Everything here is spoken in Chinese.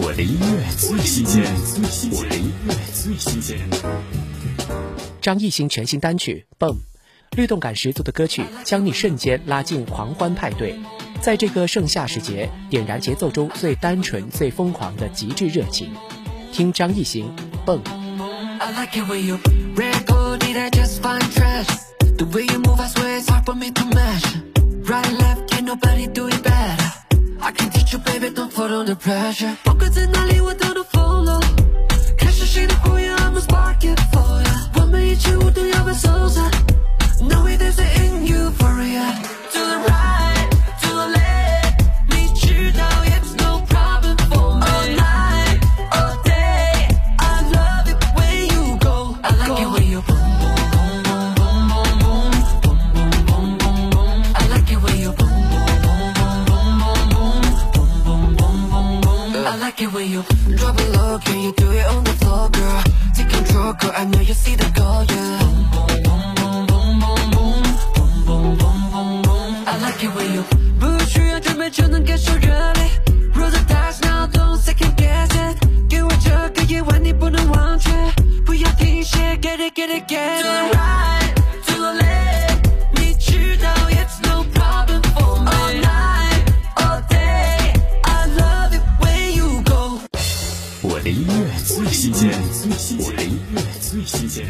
我的音乐最新鲜，我的音乐最新鲜。张艺兴全新单曲《蹦》，律动感十足的歌曲，将你瞬间拉进狂欢派对。在这个盛夏时节，点燃节奏中最单纯、最疯狂的极致热情。听张艺兴《蹦》。I can teach you, baby, don't fall under pressure. Pockets in the lead without I like it when you drop it low, can you do it on the floor, girl? Take control, girl. I know you see the goal, yeah. Boom boom boom boom boom boom boom boom boom boom boom. I like it when you 不需要准备就能感受热烈。Roll the dice now, don't second guess it。给我这个夜晚，你不能忘却，不要停歇，get it get it get 音乐最新鲜，我的音乐最新鲜。